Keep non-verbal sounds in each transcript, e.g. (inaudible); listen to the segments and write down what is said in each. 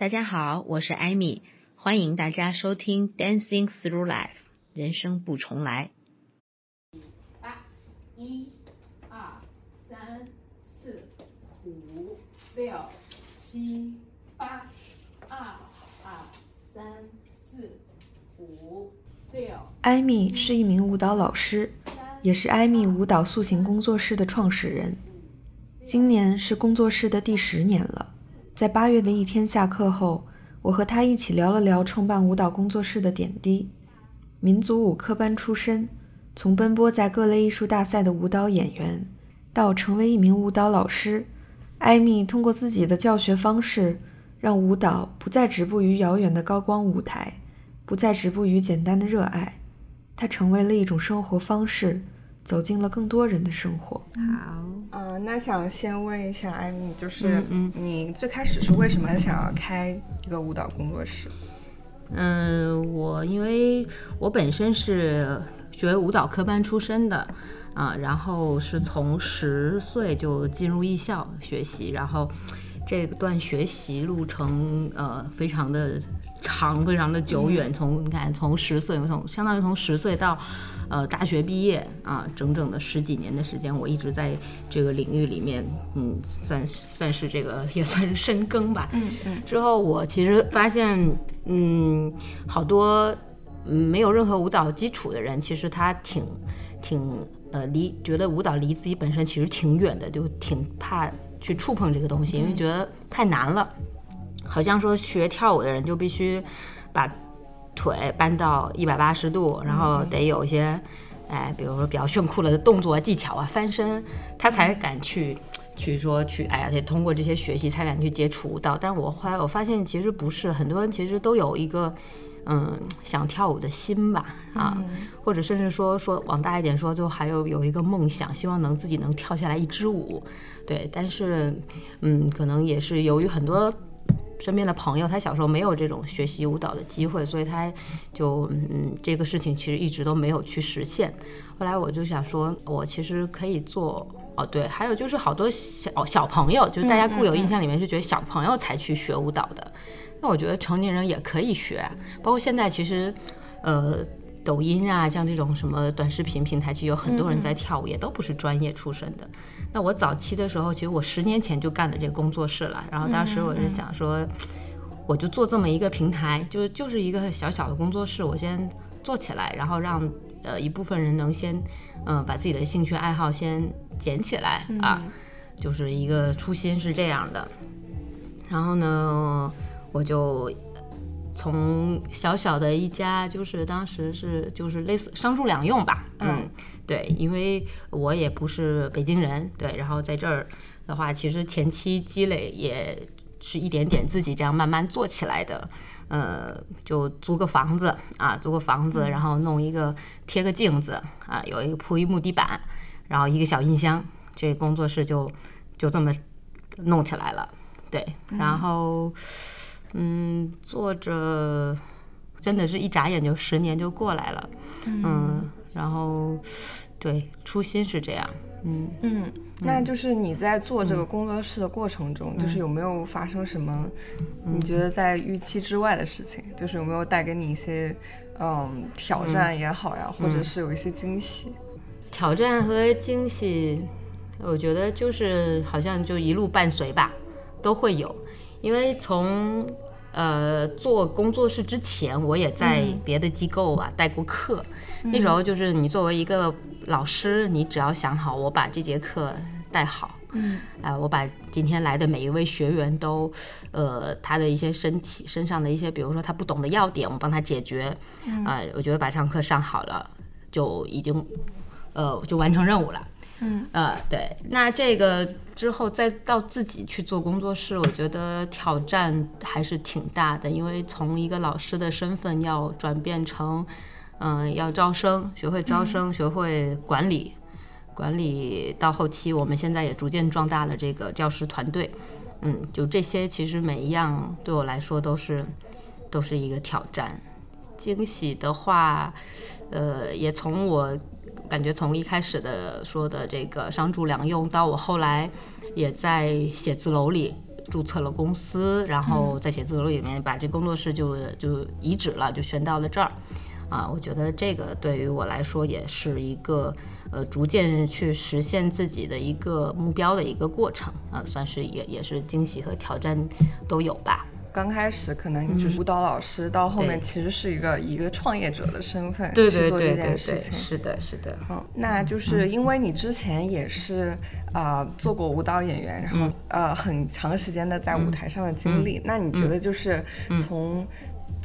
大家好，我是艾米，欢迎大家收听《Dancing Through Life》，人生不重来。八，一、二、三、四、五、六、七、八，二、二、三、四、五、六。艾米是一名舞蹈老师，也是艾米舞蹈塑形工作室的创始人。今年是工作室的第十年了。在八月的一天下课后，我和他一起聊了聊创办舞蹈工作室的点滴。民族舞科班出身，从奔波在各类艺术大赛的舞蹈演员，到成为一名舞蹈老师，艾米通过自己的教学方式，让舞蹈不再止步于遥远的高光舞台，不再止步于简单的热爱，它成为了一种生活方式。走进了更多人的生活。好，嗯，那想先问一下艾米，就是你最开始是为什么想要开一个舞蹈工作室？嗯，我因为我本身是学舞蹈科班出身的啊，然后是从十岁就进入艺校学习，然后这段学习路程呃非常的长，非常的久远。从你看，从十岁，从相当于从十岁到。呃，大学毕业啊，整整的十几年的时间，我一直在这个领域里面，嗯，算算是这个 (laughs) 也算是深耕吧。嗯嗯。之后我其实发现，嗯，好多没有任何舞蹈基础的人，其实他挺挺呃离觉得舞蹈离自己本身其实挺远的，就挺怕去触碰这个东西，因为觉得太难了。好像说学跳舞的人就必须把。腿搬到一百八十度，然后得有一些，哎，比如说比较炫酷的动作技巧啊，翻身，他才敢去，去说去，哎呀，得通过这些学习才敢去接触舞蹈。但我后来我发现，其实不是，很多人其实都有一个，嗯，想跳舞的心吧，啊，或者甚至说说往大一点说，就还有有一个梦想，希望能自己能跳下来一支舞，对。但是，嗯，可能也是由于很多。身边的朋友，他小时候没有这种学习舞蹈的机会，所以他就嗯，这个事情其实一直都没有去实现。后来我就想说，我其实可以做哦，对，还有就是好多小小朋友，就是大家固有印象里面就觉得小朋友才去学舞蹈的，那我觉得成年人也可以学，包括现在其实，呃。抖音啊，像这种什么短视频平台，其实有很多人在跳舞，也都不是专业出身的。那我早期的时候，其实我十年前就干了这个工作室了。然后当时我是想说，我就做这么一个平台，就就是一个小小的工作室，我先做起来，然后让呃一部分人能先嗯把自己的兴趣爱好先捡起来啊，就是一个初心是这样的。然后呢，我就。从小小的一家，就是当时是就是类似商住两用吧，嗯，对，因为我也不是北京人，对，然后在这儿的话，其实前期积累也是一点点自己这样慢慢做起来的，呃，就租个房子啊，租个房子，然后弄一个贴个镜子啊，有一个铺一木地板，然后一个小音箱，这工作室就就这么弄起来了，对，然后。嗯，做着真的是一眨眼就十年就过来了，嗯，然后对初心是这样，嗯。嗯，那就是你在做这个工作室的过程中，就是有没有发生什么你觉得在预期之外的事情？就是有没有带给你一些嗯挑战也好呀，或者是有一些惊喜？挑战和惊喜，我觉得就是好像就一路伴随吧，都会有。因为从呃做工作室之前，我也在别的机构啊带过课。那时候就是你作为一个老师，你只要想好我把这节课带好，嗯，啊，我把今天来的每一位学员都，呃，他的一些身体身上的一些，比如说他不懂的要点，我帮他解决，啊，我觉得把这堂课上好了，就已经，呃，就完成任务了。嗯呃对，那这个之后再到自己去做工作室，我觉得挑战还是挺大的，因为从一个老师的身份要转变成，嗯，要招生，学会招生，学会管理，管理到后期，我们现在也逐渐壮大了这个教师团队，嗯，就这些其实每一样对我来说都是都是一个挑战。惊喜的话，呃，也从我。感觉从一开始的说的这个商住两用，到我后来也在写字楼里注册了公司，然后在写字楼里面把这工作室就就移址了，就选到了这儿。啊，我觉得这个对于我来说也是一个呃逐渐去实现自己的一个目标的一个过程啊，算是也也是惊喜和挑战都有吧。刚开始可能你只是舞蹈老师，到后面其实是一个以一个创业者的身份去做这对对对对，件事情。是的，是的。嗯，那就是因为你之前也是呃做过舞蹈演员，然后呃很长时间的在舞台上的经历，那你觉得就是从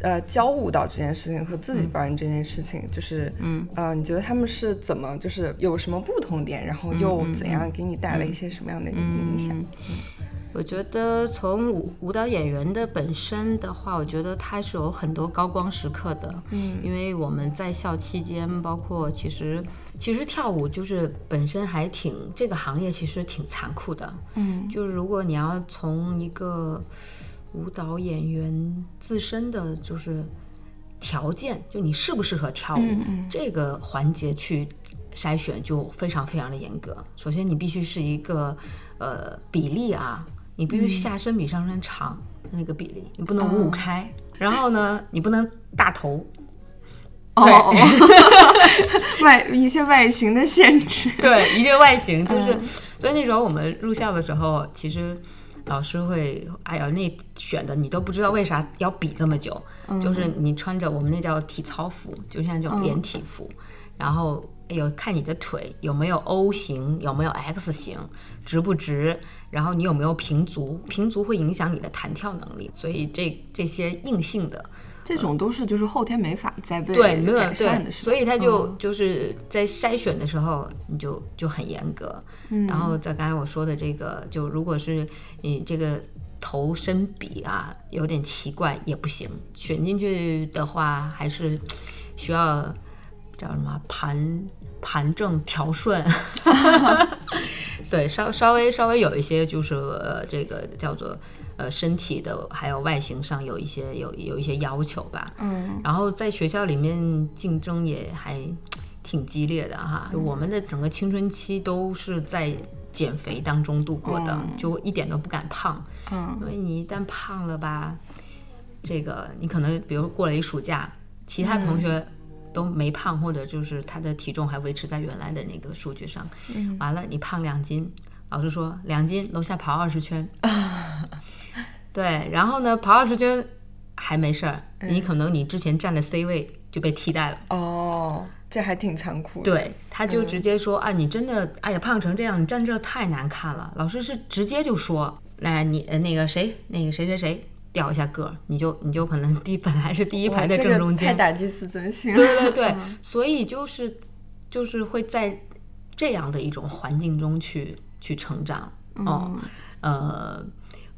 呃教舞蹈这件事情和自己表演这件事情，就是嗯。呃你觉得他们是怎么就是有什么不同点，然后又怎样给你带来一些什么样的影响？我觉得从舞舞蹈演员的本身的话，我觉得他是有很多高光时刻的。嗯，因为我们在校期间，包括其实其实跳舞就是本身还挺这个行业其实挺残酷的。嗯，就是如果你要从一个舞蹈演员自身的就是条件，就你适不适合跳舞、这个环节去筛选，就非常非常的严格。首先，你必须是一个呃比例啊，你必须下身比上身长、那个比例，你不能五五开。然后呢，你不能大头，哦，(laughs) 外一些外形的限制。对，一些外形就是，所以那时候我们入校的时候，其实老师会，哎呀，那选的你都不知道为啥要比这么久，就是你穿着我们那叫体操服，就像这种连体服，然后哎呦看你的腿有没有 O 型，有没有 X 型，直不直，然后你有没有平足，平足会影响你的弹跳能力，所以这这些硬性的。这种都是就是后天没法再被对，对，的，是吧所以他就、就是在筛选的时候，你就就很严格。然后在刚才我说的这个，就如果是你这个头身比啊有点奇怪也不行，选进去的话还是需要叫什么盘盘正调顺。(laughs) 对，稍稍微稍微有一些就是呃，这个叫做呃身体的还有外形上有一些有有一些要求吧。嗯，然后在学校里面竞争也还挺激烈的哈。就我们的整个青春期都是在减肥当中度过的，就一点都不敢胖。嗯，因为你一旦胖了吧，这个你可能比如过了一暑假，其他同学。都没胖，或者就是他的体重还维持在原来的那个数据上。完了，你胖两斤，老师说两斤，楼下跑二十圈。(laughs) 对，然后呢，跑二十圈还没事儿，你可能你之前站的 C 位就被替代了。哦，这还挺残酷的。对，他就直接说、啊，你真的哎呀胖成这样，你站这太难看了。老师是直接就说，来你呃那个谁那个谁谁谁掉一下个儿，你就你就可能第本来是第一排的正中间。太，打击自尊心。了。对对对，(laughs) 所以就是就是会在这样的一种环境中去去成长哦，呃，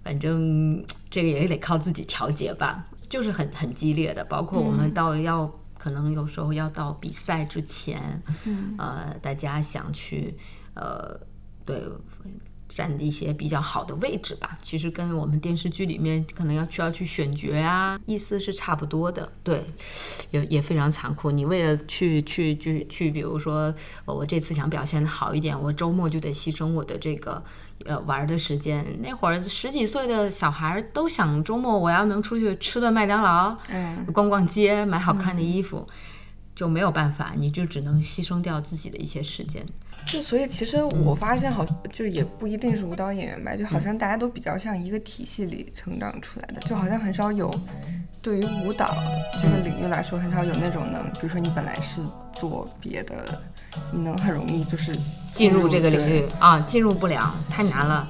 反正这个也得靠自己调节吧，就是很很激烈的，包括我们到要。可能有时候要到比赛之前，呃，大家想去，呃，对，占一些比较好的位置吧。其实跟我们电视剧里面可能要需要去选角啊，意思是差不多的。对，也也非常残酷。你为了去去去去，比如说呃我这次想表现的好一点，我周末就得牺牲我的这个呃玩儿的时间。那会儿十几岁的小孩儿都想周末我要能出去吃顿麦当劳，嗯，逛逛街，买好看的衣服。就没有办法，你就只能牺牲掉自己的一些时间。就所以其实我发现好，就也不一定是舞蹈演员吧，就好像大家都比较像一个体系里成长出来的，就好像很少有对于舞蹈这个领域来说，很少有那种能，比如说你本来是做别的，你能很容易就是进入这个领域啊，进入不了，太难了。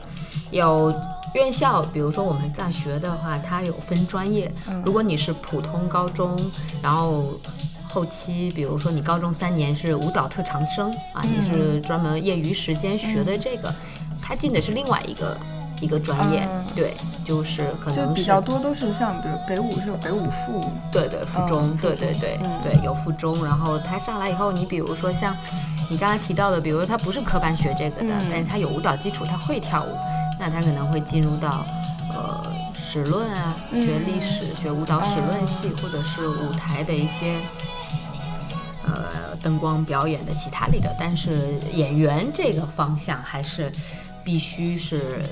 有院校，比如说我们大学的话，它有分专业。如果你是普通高中，然后后期，比如说你高中三年是舞蹈特长生啊，你是专门业余时间学的这个，他进的是另外一个一个专业，嗯。对，就是可能是比较多都是像比如北舞是有北舞副舞，对对，附中，对对对、嗯。对，有附中。然后他上来以后，你比如说像你刚才提到的，比如说他不是科班学这个的，嗯。但是他有舞蹈基础，他会跳舞，那他可能会进入到呃史论啊，嗯学历史、学舞蹈史论系，或者是舞台的一些。呃，灯光表演的其他类的，但是演员这个方向还是必须是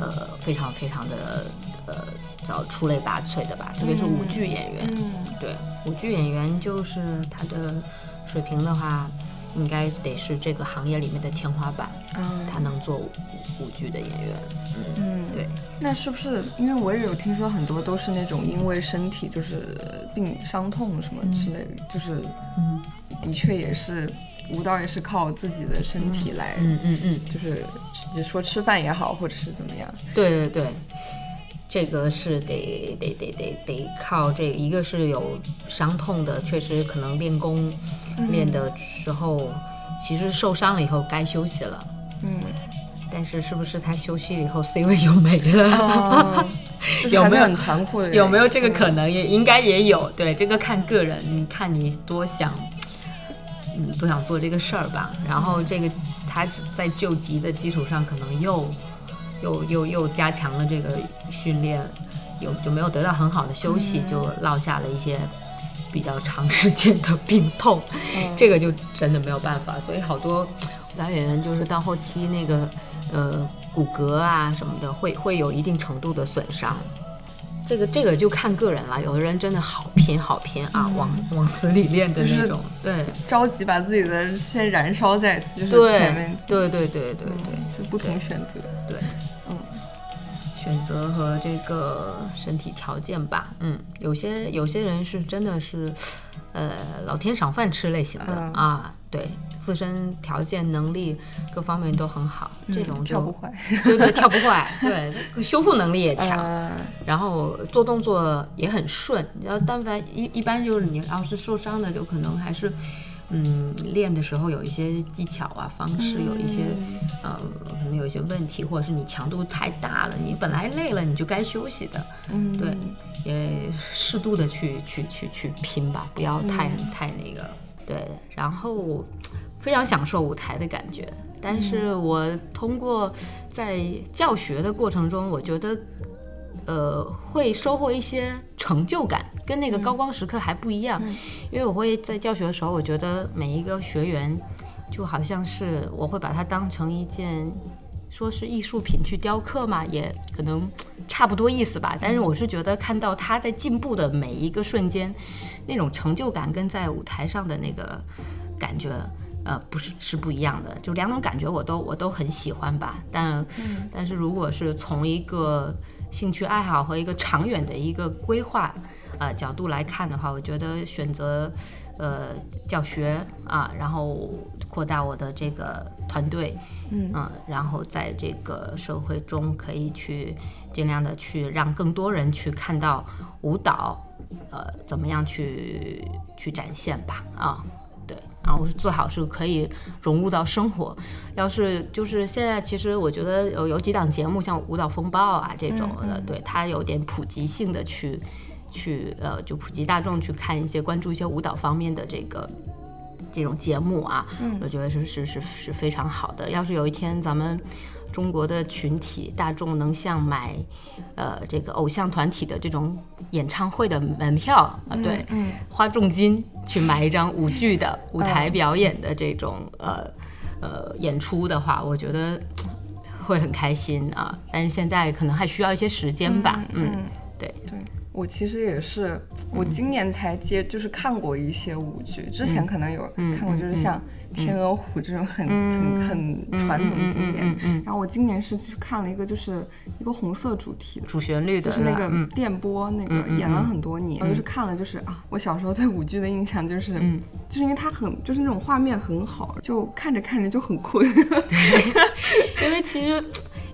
呃非常非常的呃叫出类拔萃的吧，特别是舞剧演员。嗯对，舞剧演员就是他的水平的话，应该得是这个行业里面的天花板，嗯。他能做舞舞剧的演员。嗯，对，那是不是因为我也有听说很多都是那种因为身体就是病伤痛什么之类的，就是嗯。的确也是舞蹈也是靠自己的身体来，嗯嗯嗯，就是只说吃饭也好，或者是怎么样，对对对，这个是得得得得得靠这个，一个是有伤痛的，确实可能练功、练的时候，其实受伤了以后该休息了。嗯，但是是不是他休息了以后 C 位就没了？(laughs) 有没有很残酷的，有没有这个嗯可能？也应该也有。对，这个看个人，你看你多想，嗯，多想做这个事儿吧。然后这个他在救急的基础上，可能又又又又加强了这个训练，有就没有得到很好的休息，就落下了一些。比较长时间的病痛，这个就真的没有办法。所以好多舞蹈演员就是到后期那个呃骨骼啊什么的，会会有一定程度的损伤。这个这个就看个人了，有的人真的好拼好拼啊，往 (laughs) 往死里练的就是那种，对。着急把自己的先燃烧在就是前面对，对对对对。对是不同选择，对，嗯。选择和这个身体条件吧，嗯，有些有些人是真的是，呃，老天赏饭吃类型的、嗯。啊，对，自身条件能力各方面都很好，这种跳不坏，(laughs) 对对跳不坏，对，修复能力也强，嗯然后做动作也很顺。然后但凡一一般就是你要是受伤的，就可能还是嗯练的时候有一些技巧啊方式有一些呃可能有一些问题，或者是你强度太大了，你本来累了你就该休息的，嗯，对，也适度的去去去去拼吧，不要太、太那个对，然后。非常享受舞台的感觉，但是我通过在教学的过程中，我觉得呃，会收获一些成就感，跟那个高光时刻还不一样。因为我会在教学的时候，我觉得每一个学员就好像是我会把它当成一件，说是艺术品去雕刻嘛，也可能差不多意思吧。但是我是觉得看到他在进步的每一个瞬间，那种成就感跟在舞台上的那个感觉。呃，不是是不一样的，就两种感觉我都我都很喜欢吧。但、但是如果是从一个兴趣爱好和一个长远的一个规划呃角度来看的话，我觉得选择呃教学啊，然后扩大我的这个团队，嗯、然后在这个社会中可以去尽量的去让更多人去看到舞蹈，呃，怎么样去去展现吧啊。对，然后最好是可以融入到生活。要是就是现在，其实我觉得有有几档节目，像《舞蹈风暴》啊这种的，对它有点普及性的去去呃，就普及大众去看一些关注一些舞蹈方面的这个这种节目啊，我觉得是是是是非常好的。要是有一天咱们中国的群体大众能像买呃这个偶像团体的这种演唱会的门票啊，对，花重金去买一张舞剧的舞台表演的这种呃呃演出的话，我觉得会很开心啊。但是现在可能还需要一些时间吧，嗯，对，对我其实也是，我今年才接，就是看过一些舞剧，之前可能有看过，就是像《天鹅湖》这种很很很传统经典。然后我今年是去看了一个，就是一个红色主题的。主旋律的就是那个嗯电波，那个演了很多年，我就是看了，就是啊，我小时候对舞剧的印象就是，就是因为它很，就是那种画面很好，就看着看着就很困。(laughs) 因为其实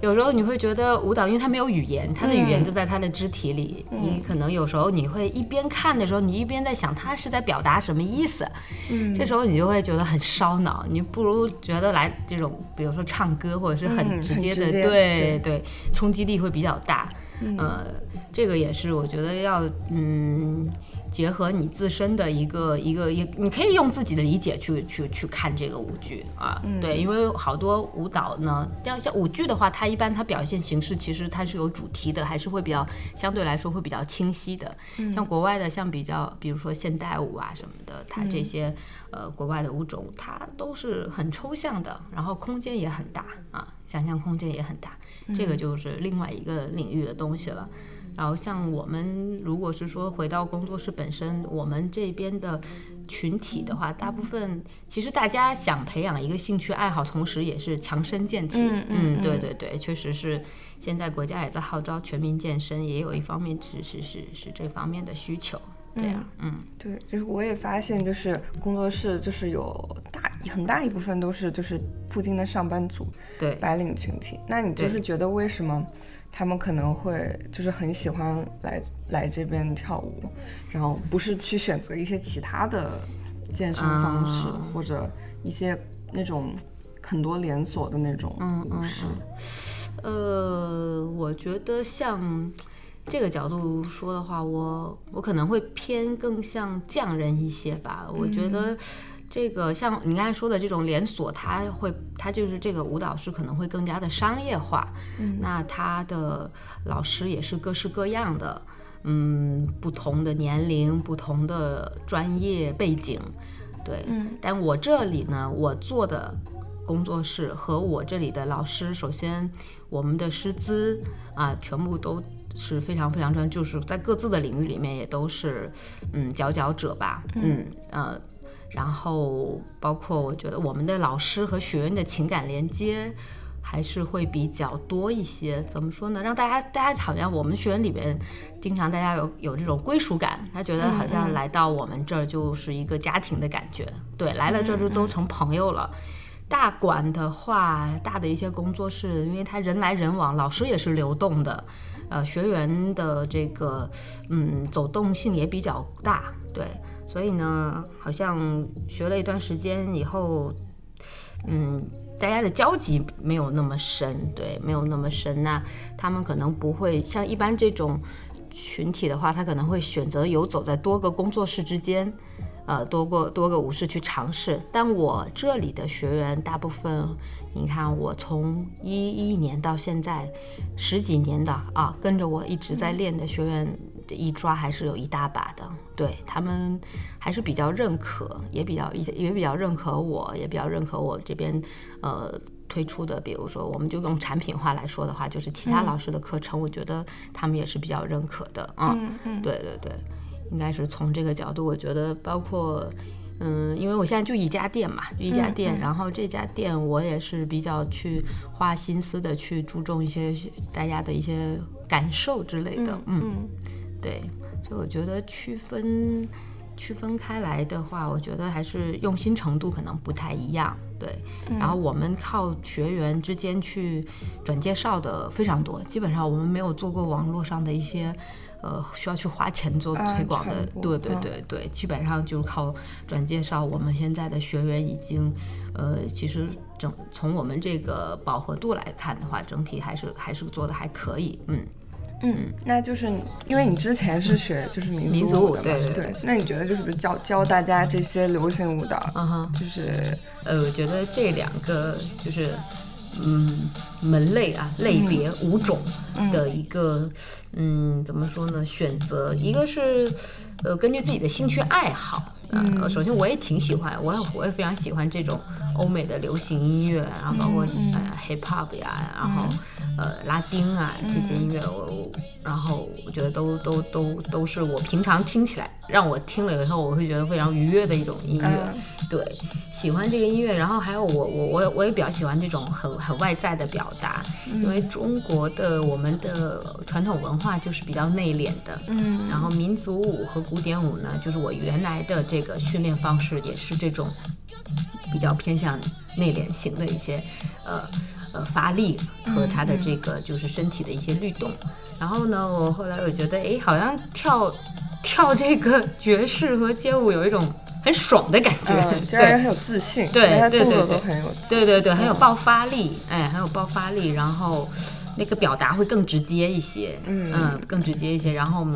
有时候你会觉得舞蹈，因为它没有语言，它的语言就在它的肢体里。你可能有时候你会一边看的时候，你一边在想它是在表达什么意思。嗯，这时候你就会觉得很烧脑。你不如觉得来这种，比如说唱歌或者是很嗯直接的，对对，冲击力会比较大。呃，这个也是我觉得要嗯。结合你自身的一个一个一，你可以用自己的理解去去去看这个舞剧啊，对，因为好多舞蹈呢，像像舞剧的话，它一般它表现形式其实它是有主题的，还是会比较相对来说会比较清晰的。像国外的，像比较比如说现代舞啊什么的，它这些、呃国外的舞种，它都是很抽象的，然后空间也很大啊，想象空间也很大。这个就是另外一个领域的东西了。然后像我们如果是说回到工作室本身，我们这边的群体的话，大部分其实大家想培养一个兴趣爱好，同时也是强身健体。嗯嗯对对对，确实是现在国家也在号召全民健身，也有一方面是是是是这方面的需求。这样，嗯，对，就是我也发现，就是工作室就是有大很大一部分都是就是附近的上班族，对，白领群体。那你就是觉得为什么他们可能会就是很喜欢来来这边跳舞，然后不是去选择一些其他的健身方式、或者一些那种很多连锁的那种舞室？呃，我觉得像。这个角度说的话，我我可能会偏更像匠人一些吧。我觉得这个像你刚才说的这种连锁，它会它就是这个舞蹈师可能会更加的商业化。嗯，那他的老师也是各式各样的，嗯，不同的年龄、不同的专业背景，对。嗯，但我这里呢，我做的工作室和我这里的老师，首先我们的师资啊，全部都。是非常非常专，就是在各自的领域里面也都是，嗯，佼佼者吧，嗯呃，然后包括我觉得我们的老师和学员的情感连接还是会比较多一些。怎么说呢？让大家大家好像我们学员里边，经常大家有有这种归属感，他觉得好像来到我们这儿就是一个家庭的感觉，对，来了这就都成朋友了。大馆的话，大的一些工作室，因为他人来人往，老师也是流动的。呃，学员的这个嗯走动性也比较大，对，所以呢，好像学了一段时间以后，嗯，大家的交集没有那么深，对，没有那么深。那他们可能不会像一般这种群体的话，他可能会选择游走在多个工作室之间。呃，多个多个舞室去尝试，但我这里的学员大部分，你看我从一一年到现在十几年的啊，跟着我一直在练的学员，一抓还是有一大把的，对他们还是比较认可，也比较也也比较认可我，也比较认可我这边呃推出的，比如说我们就用产品化来说的话，就是其他老师的课程，我觉得他们也是比较认可的。啊，对对对。应该是从这个角度，我觉得包括，嗯，因为我现在就一家店嘛，就一家店，然后这家店我也是比较去花心思的去注重一些大家的一些感受之类的，嗯，对，所以我觉得区分区分开来的话，我觉得还是用心程度可能不太一样，对，然后我们靠学员之间去转介绍的非常多，基本上我们没有做过网络上的一些。呃，需要去花钱做推广的，对对对对，基本上就是靠转介绍。我们现在的学员已经，呃，其实整从我们这个饱和度来看的话，整体还是还是做的还可以，嗯嗯，那就是因为你之前是学 (laughs) 就是民族舞的，对对，那你觉得就是教教大家这些流行舞蹈，嗯哼，就是呃，我觉得这两个就是。嗯，门类啊，类别五种的一个，嗯，怎么说呢？选择一个是，呃，根据自己的兴趣爱好。嗯，首先我也挺喜欢，我也我也非常喜欢这种欧美的流行音乐，然后包括呃 hip hop 呀，然后呃拉丁啊这些音乐，我然后我觉得都都都都是我平常听起来让我听了以后我会觉得非常愉悦的一种音乐。对，喜欢这个音乐，然后还有我我我我也比较喜欢这种很很外在的表达，因为中国的我们的传统文化就是比较内敛的，嗯，然后民族舞和古典舞呢，就是我原来的这个训练方式也是这种比较偏向内敛型的一些呃呃发力和他的这个就是身体的一些律动，然后呢，我后来我觉得哎，好像跳跳这个爵士和街舞有一种。很爽的感觉，对很有自信，对对对对，很有，对对对，很有爆发力，哎，很有爆发力，然后那个表达会更直接一些，嗯，更直接一些，然后，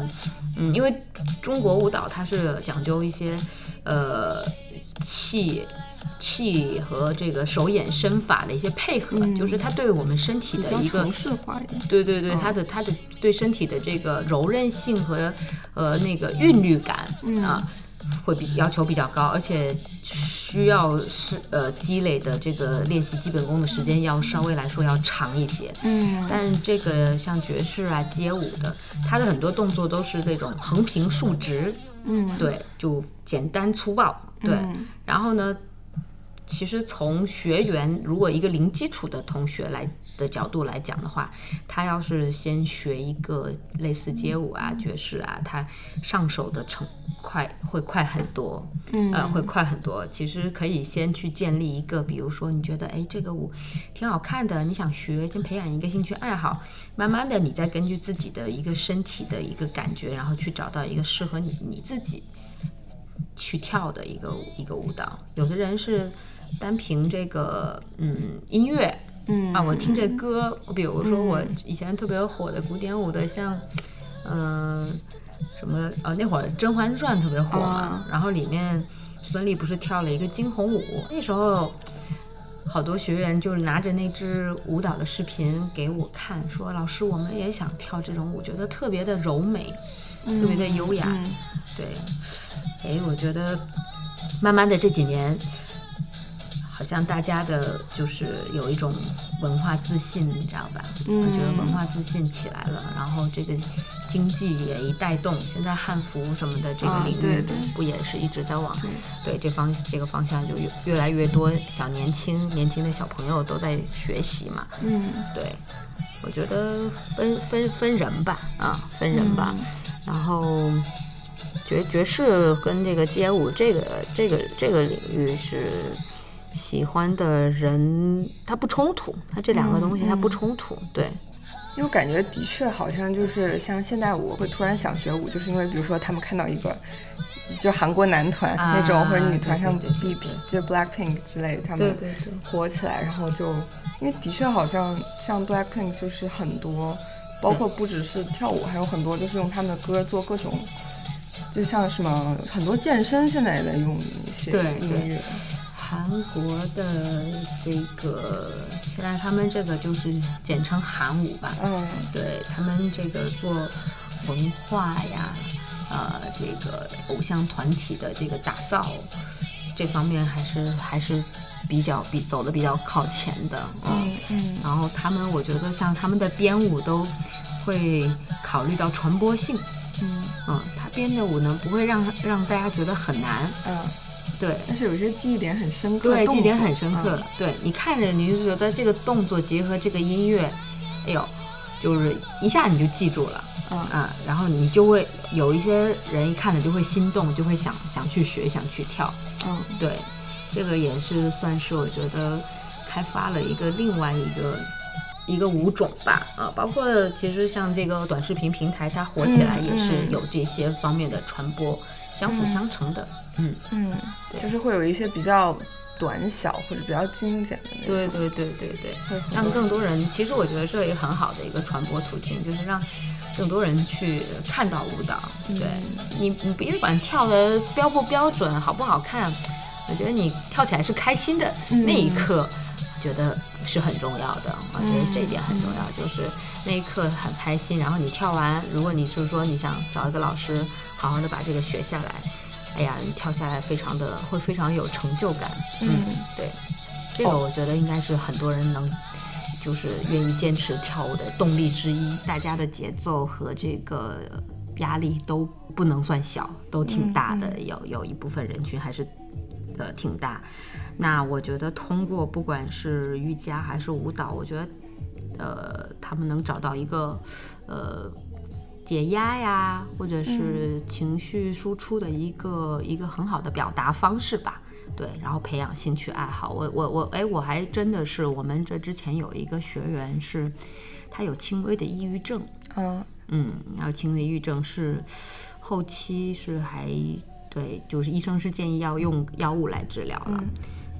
嗯，因为中国舞蹈它是讲究一些，呃，气气和这个手眼身法的一些配合，就是它对我们身体的一个，对对对，它的它的对身体的这个柔韧性和呃那个韵律感啊。会比要求比较高，而且需要是呃积累的这个练习基本功的时间要稍微来说要长一些。嗯但这个像爵士啊、街舞的，它的很多动作都是那种横平竖直，嗯，对，就简单粗暴，对。嗯然后呢，其实从学员如果一个零基础的同学来的角度来讲的话，他要是先学一个类似街舞啊、爵士啊，他上手的成快会快很多，嗯呃，会快很多。其实可以先去建立一个，比如说你觉得哎这个舞挺好看的，你想学，先培养一个兴趣爱好，慢慢的你再根据自己的一个身体的一个感觉，然后去找到一个适合你你自己去跳的一个舞一个舞蹈。有的人是单凭这个嗯音乐。嗯。啊，我听这歌，我比如说我以前特别火的古典舞的，像，嗯、什么呃，那会儿《甄嬛传》特别火嘛，然后里面孙俪不是跳了一个惊鸿舞，那时候好多学员就是拿着那支舞蹈的视频给我看，说老师我们也想跳这种舞，觉得特别的柔美，特别的优雅，嗯。对，哎，我觉得慢慢的这几年，好像大家的就是有一种文化自信，你知道吧？我觉得文化自信起来了，然后这个经济也一带动，现在汉服什么的这个啊领域，不也是一直在往对这方这个方向就越越来越多小年轻年轻的小朋友都在学习嘛？嗯对，我觉得分分分人吧，啊，分人吧。然后爵爵士跟这个街舞这个这个这个领域是喜欢的人，它不冲突，它这两个东西它不冲突，对，因为我感觉的确好像就是像现代舞会突然想学舞，就是因为比如说他们看到一个就韩国男团、啊那种或者女团像 B 对。P 就 Blackpink 之类的，他们火起来，然后就因为的确好像像 Blackpink 就是很多，包括不只是跳舞，还有很多就是用他们的歌做各种。就像什么很多健身现在也在用一些对对。音乐，韩国的这个现在他们这个就是简称韩舞吧，嗯。对他们这个做文化呀，呃，这个偶像团体的这个打造，这方面还是还是比较比走的比较靠前的，嗯。嗯然后他们我觉得像他们的编舞都会考虑到传播性，嗯。嗯，他编的舞呢不会让让大家觉得很难，嗯，对，但是有一些记忆点很深刻，对，记忆点很深刻。嗯。对你看着你就觉得这个动作结合这个音乐，哎呦，就是一下你就记住了。嗯。啊，然后你就会有一些人一看了就会心动，就会想想去学，想去跳。嗯。对，这个也是算是我觉得开发了一个另外一个一个舞种吧。啊，包括其实像这个短视频平台，它火起来嗯也是嗯有这些方面的传播，相辅相成的。嗯，嗯，就是会有一些比较短小或者比较精简的那种，对对对对对。让更多人，其实我觉得这也很好的一个传播途径，就是让更多人去看到舞蹈。对你，你别管跳的标不标准，好不好看，我觉得你跳起来是开心的、那一刻，我觉得是很重要的。我觉得这一点很重要，就是那一刻很开心。然后你跳完，如果你就是说你想找一个老师，好好的把这个学下来，哎呀，你跳下来非常的会非常有成就感。嗯，对，这个我觉得应该是很多人能。就是愿意坚持跳舞的动力之一，大家的节奏和这个压力都不能算小，都挺大的。有有一部分人群还是呃挺大。那我觉得通过不管是瑜伽还是舞蹈，我觉得呃他们能找到一个呃解压呀，或者是情绪输出的一个、一个很好的表达方式吧。对，然后培养兴趣爱好。我我我，哎，我还真的是，我们这之前有一个学员是，他有轻微的抑郁症，嗯嗯，然后轻微抑郁症是后期是还对，就是医生是建议要用药物来治疗了，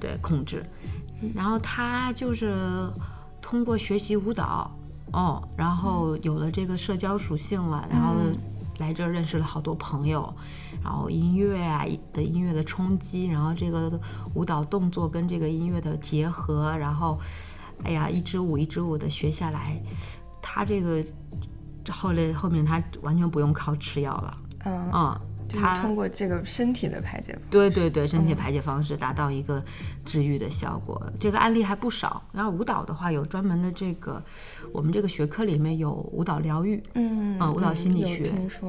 对，控制。然后他就是通过学习舞蹈，哦，然后有了这个社交属性了，然后来这儿认识了好多朋友，然后音乐啊的音乐的冲击，然后这个舞蹈动作跟这个音乐的结合，然后，哎呀，一支舞一支舞的学下来，他这个后来后面他完全不用靠吃药了，嗯，啊、就是通过这个身体的排解。对对对，身体排解方式达到一个治愈的效果。这个案例还不少。然后舞蹈的话，有专门的这个，我们这个学科里面有舞蹈疗愈，嗯啊，舞蹈心理学。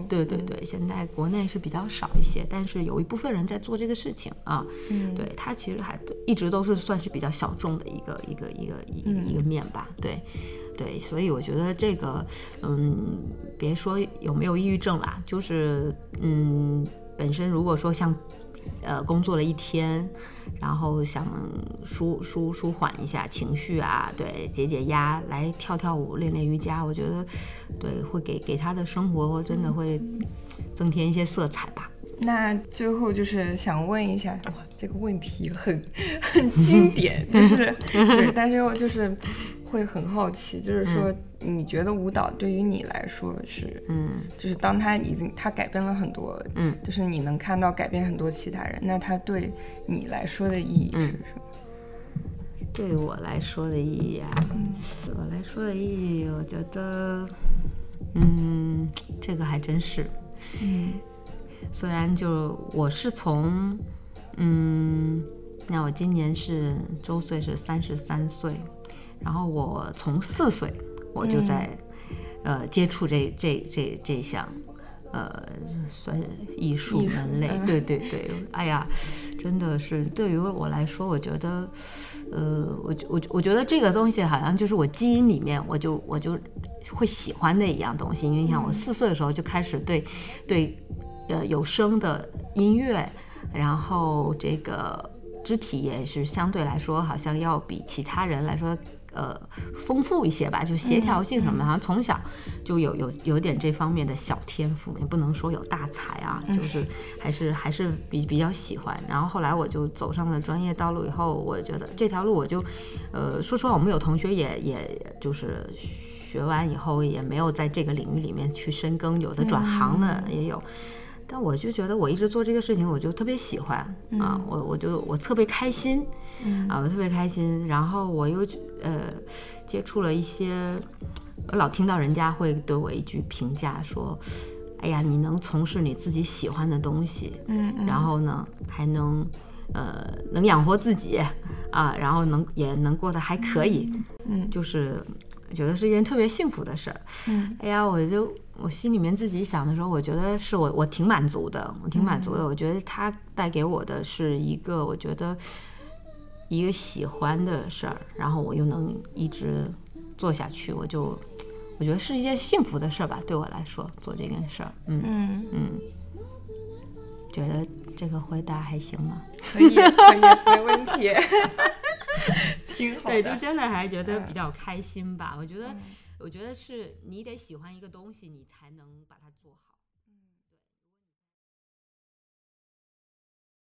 对对嗯对，现在国内是比较少一些，但是有一部分人在做这个事情啊。嗯，对，它其实还一直都是算是比较小众的一个一个一个一一个面吧。对。对，所以我觉得这个，嗯，别说有没有抑郁症啦，就是，嗯，本身如果说像，呃，工作了一天，然后想舒舒舒缓一下情绪啊，对，解解压，来跳跳舞、练练瑜伽，我觉得，对，会给给他的生活真的会增添一些色彩吧。那最后就是想问一下，哇，这个问题很很经典，就是对，但是又就是会很好奇，就是说，你觉得舞蹈对于你来说是，嗯，就是当它已经它改变了很多，嗯，就是你能看到改变很多其他人，那它对你来说的意义是什么？对我来说的意义啊，对我来说的意义，我觉得，嗯，这个还真是，嗯。虽然就我是从，嗯，那我今年是周岁是三十三岁，然后我从四岁我就在、嗯、呃接触这这这这项呃算是艺术门类，嗯、对对对，哎呀，真的是对于我来说，我觉得，呃，我我我觉得这个东西好像就是我基因里面我就我就会喜欢的一样东西，因为你想我四岁的时候就开始对对。呃，有声的音乐，然后这个肢体也是相对来说，好像要比其他人来说，呃，丰富一些吧，就协调性什么的，好像从小就有有有点这方面的小天赋，也不能说有大才啊，就是还是还是比比较喜欢。然后后来我就走上了专业道路以后，我觉得这条路我就，呃，说实话，我们有同学也也就是学完以后也没有在这个领域里面去深耕，有的转行的也有。但我就觉得我一直做这个事情，我就特别喜欢啊，我我就我特别开心，啊，我特别开心。然后我又呃接触了一些，我老听到人家会对我一句评价说：“哎呀，你能从事你自己喜欢的东西，嗯，然后呢还能呃能养活自己啊，然后能也能过得还可以，嗯，就是觉得是一件特别幸福的事儿。嗯，哎呀，我就。我心里面自己想的时候，我觉得是我我挺满足的，我挺满足的。我觉得它带给我的是一个，我觉得一个喜欢的事儿，然后我又能一直做下去，我就我觉得是一件幸福的事儿吧。对我来说，做这件事儿，嗯嗯嗯，觉得这个回答还行吗？可以，可以，没问题，(laughs) 挺好对，就真的还觉得比较开心吧。我觉得。我觉得是你得喜欢一个东西，你才能把它做好。